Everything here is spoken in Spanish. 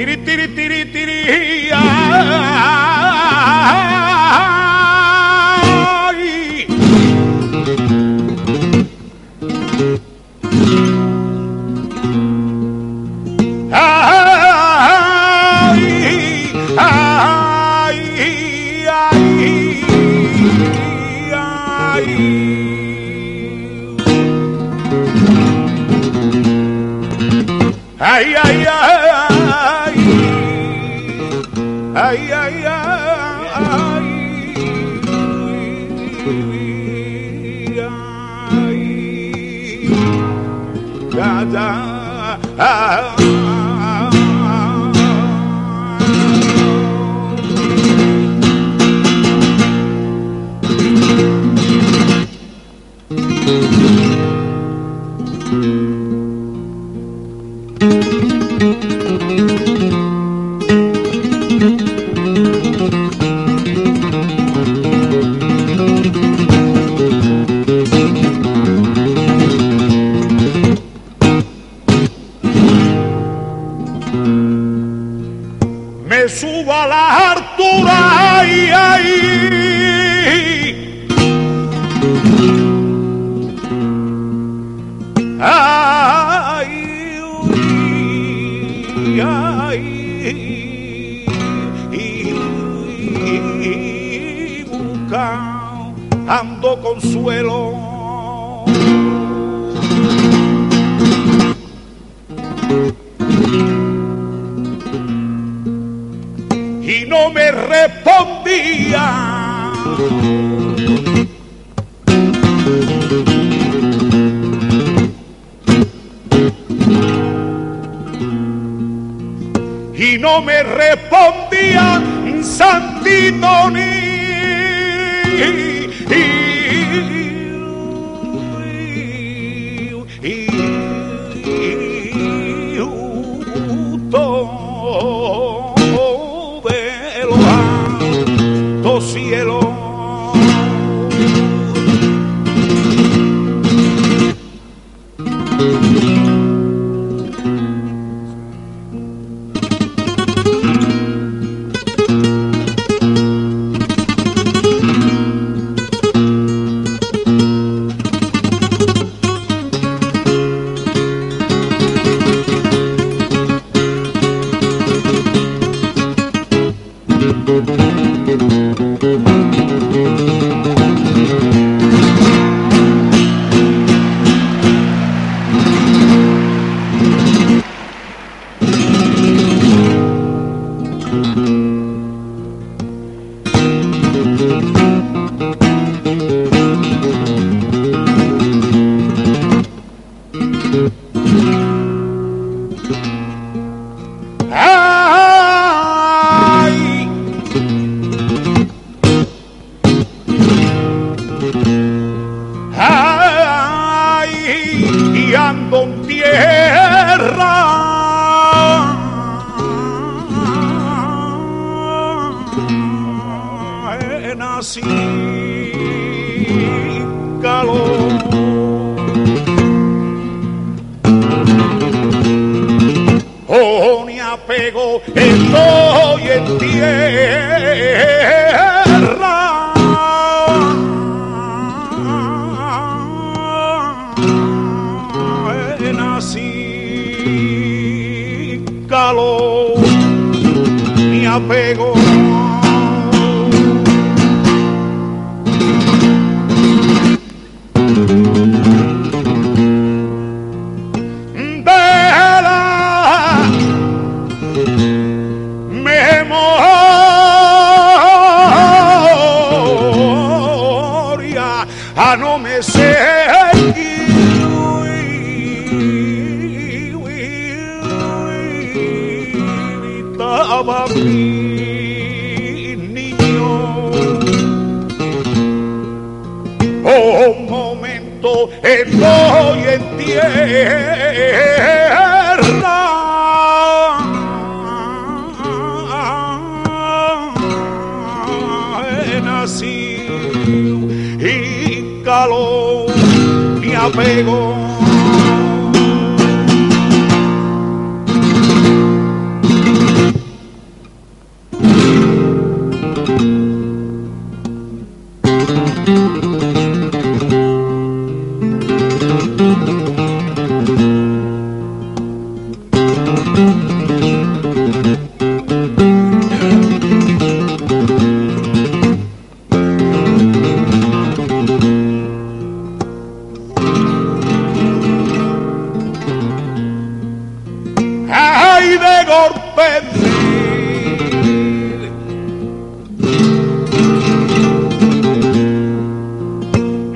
Tiri, tiri, tiri, tiri. Ai. Ai, ai, ai, ai. Ai, ai, ai. Thank mm -hmm. you. Ay, uy, ay, y, y, y, buscando consuelo. me respondía Santito ni. cielo. guiando en tierra. En así calor. Oh, ni apego, estoy en tierra. regalo, mi apego. memoria, a no me seguir. amaba mi niño. Oh, momento, estoy en tierra. Nací y calor mi apego.